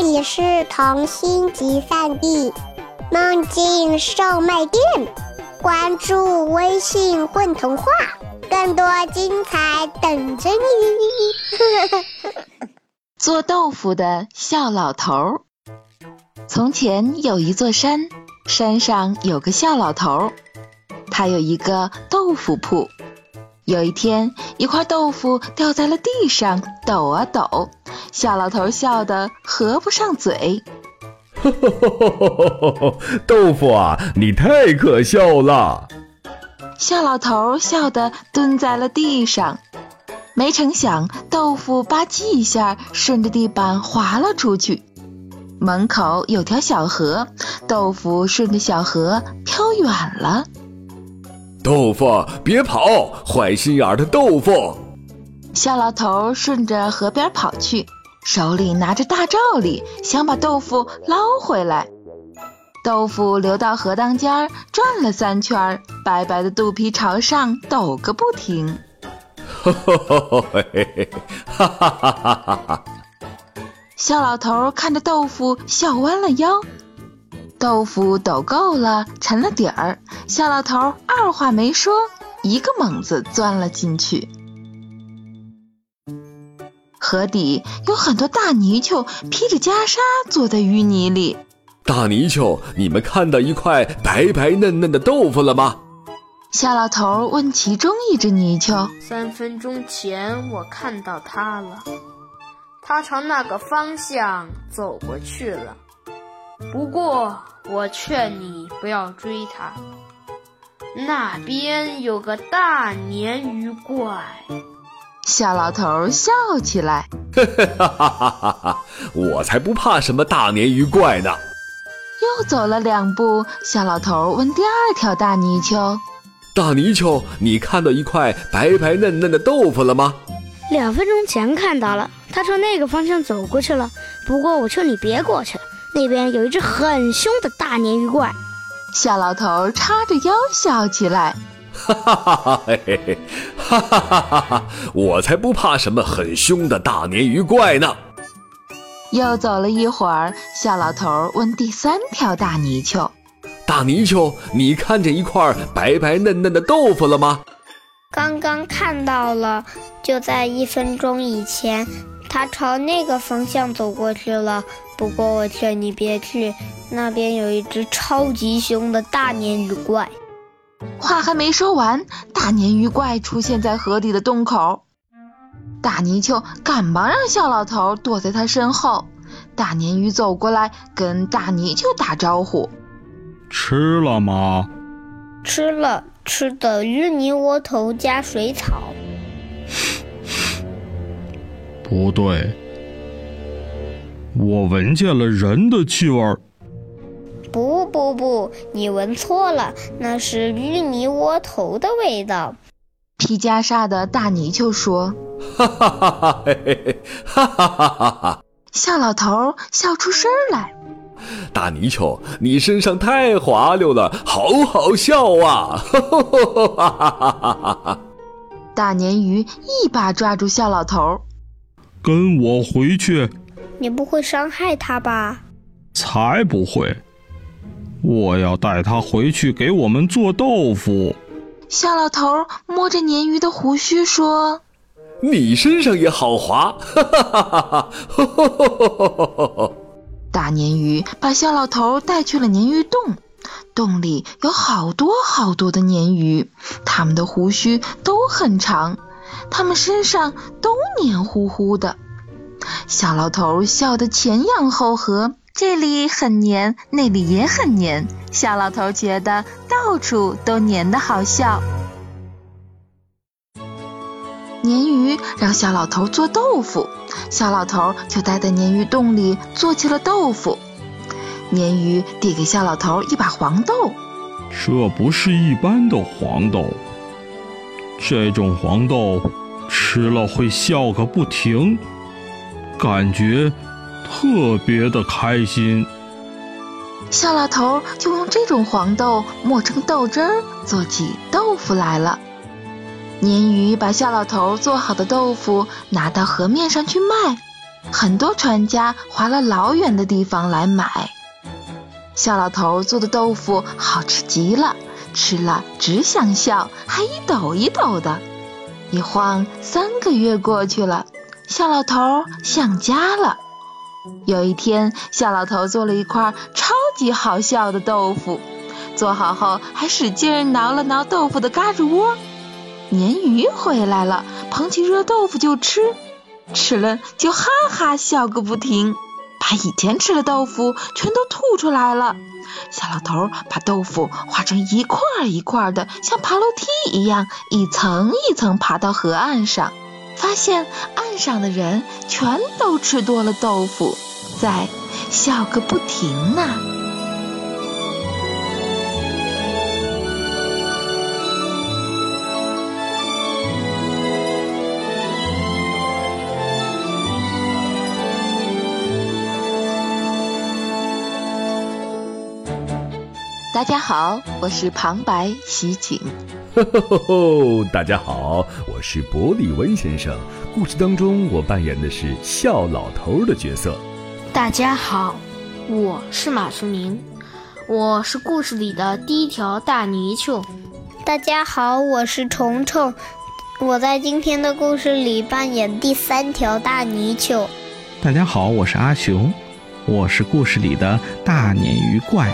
这里是童心集散地，梦境售卖店。关注微信“混童话”，更多精彩等着你。做豆腐的笑老头。从前有一座山，山上有个笑老头，他有一个豆腐铺。有一天，一块豆腐掉在了地上，抖啊抖。笑老头笑得合不上嘴。豆腐啊，你太可笑了！笑老头笑得蹲在了地上。没成想，豆腐吧唧一下顺着地板滑了出去。门口有条小河，豆腐顺着小河飘远了。豆腐，别跑！坏心眼的豆腐！小老头顺着河边跑去，手里拿着大罩里，想把豆腐捞回来。豆腐流到河当间，转了三圈，白白的肚皮朝上抖个不停。哈哈哈哈哈哈！小老头看着豆腐，笑弯了腰。豆腐抖够了，沉了底儿。小老头二话没说，一个猛子钻了进去。河底有很多大泥鳅，披着袈裟坐在淤泥里。大泥鳅，你们看到一块白白嫩嫩的豆腐了吗？夏老头问其中一只泥鳅。三分钟前我看到它了，它朝那个方向走过去了。不过，我劝你不要追它。那边有个大鲶鱼怪。小老头笑起来，哈哈哈哈哈！我才不怕什么大鲶鱼怪呢。又走了两步，小老头问第二条大泥鳅：“大泥鳅，你看到一块白白嫩嫩的豆腐了吗？”两分钟前看到了，他朝那个方向走过去了。不过我劝你别过去。那边有一只很凶的大鲶鱼怪，小老头叉着腰笑起来，哈哈哈哈嘿嘿嘿，哈哈哈哈哈！我才不怕什么很凶的大鲶鱼怪呢。又走了一会儿，小老头问第三条大泥鳅：“大泥鳅，你看见一块白白嫩嫩的豆腐了吗？”刚刚看到了，就在一分钟以前。它朝那个方向走过去了，不过我劝你别去，那边有一只超级凶的大鲶鱼怪。话还没说完，大鲶鱼怪出现在河底的洞口。大泥鳅赶忙让小老头躲在他身后。大鲶鱼走过来，跟大泥鳅打招呼：“吃了吗？”“吃了，吃的芋泥窝头加水草。”不对，我闻见了人的气味儿。不不不，你闻错了，那是芋泥窝头的味道。披袈裟的大泥鳅说：“哈哈哈哈嘿嘿哈哈哈哈！”笑老头笑出声来。大泥鳅，你身上太滑溜了，好好笑啊！哈哈哈哈哈哈！大鲶鱼一把抓住笑老头。跟我回去，你不会伤害他吧？才不会！我要带他回去给我们做豆腐。小老头摸着鲶鱼的胡须说：“你身上也好滑！”哈哈哈哈哈哈！大鲶鱼把小老头带去了鲶鱼洞，洞里有好多好多的鲶鱼，它们的胡须都很长。它们身上都黏糊糊的，小老头笑得前仰后合，这里很黏，那里也很黏。小老头觉得到处都黏得好笑。鲶鱼让小老头做豆腐，小老头就待在鲶鱼洞里做起了豆腐。鲶鱼递给小老头一把黄豆，这不是一般的黄豆。这种黄豆吃了会笑个不停，感觉特别的开心。小老头就用这种黄豆磨成豆汁儿，做起豆腐来了。鲶鱼把小老头做好的豆腐拿到河面上去卖，很多船家划了老远的地方来买。小老头做的豆腐好吃极了，吃了只想笑，还一抖一抖的。一晃三个月过去了，小老头想家了。有一天，小老头做了一块超级好笑的豆腐，做好后还使劲挠了挠豆腐的嘎吱窝。鲶鱼回来了，捧起热豆腐就吃，吃了就哈哈笑个不停，把以前吃的豆腐全都吐出来了。小老头把豆腐化成一块一块的，像爬楼梯一样，一层一层爬到河岸上。发现岸上的人全都吃多了豆腐，在笑个不停呢。大家好，我是旁白喜景。吼吼吼！大家好，我是伯利温先生。故事当中，我扮演的是笑老头的角色。大家好，我是马淑明，我是故事里的第一条大泥鳅。大家好，我是虫虫，我在今天的故事里扮演第三条大泥鳅。大家好，我是阿雄，我是故事里的大鲶鱼怪。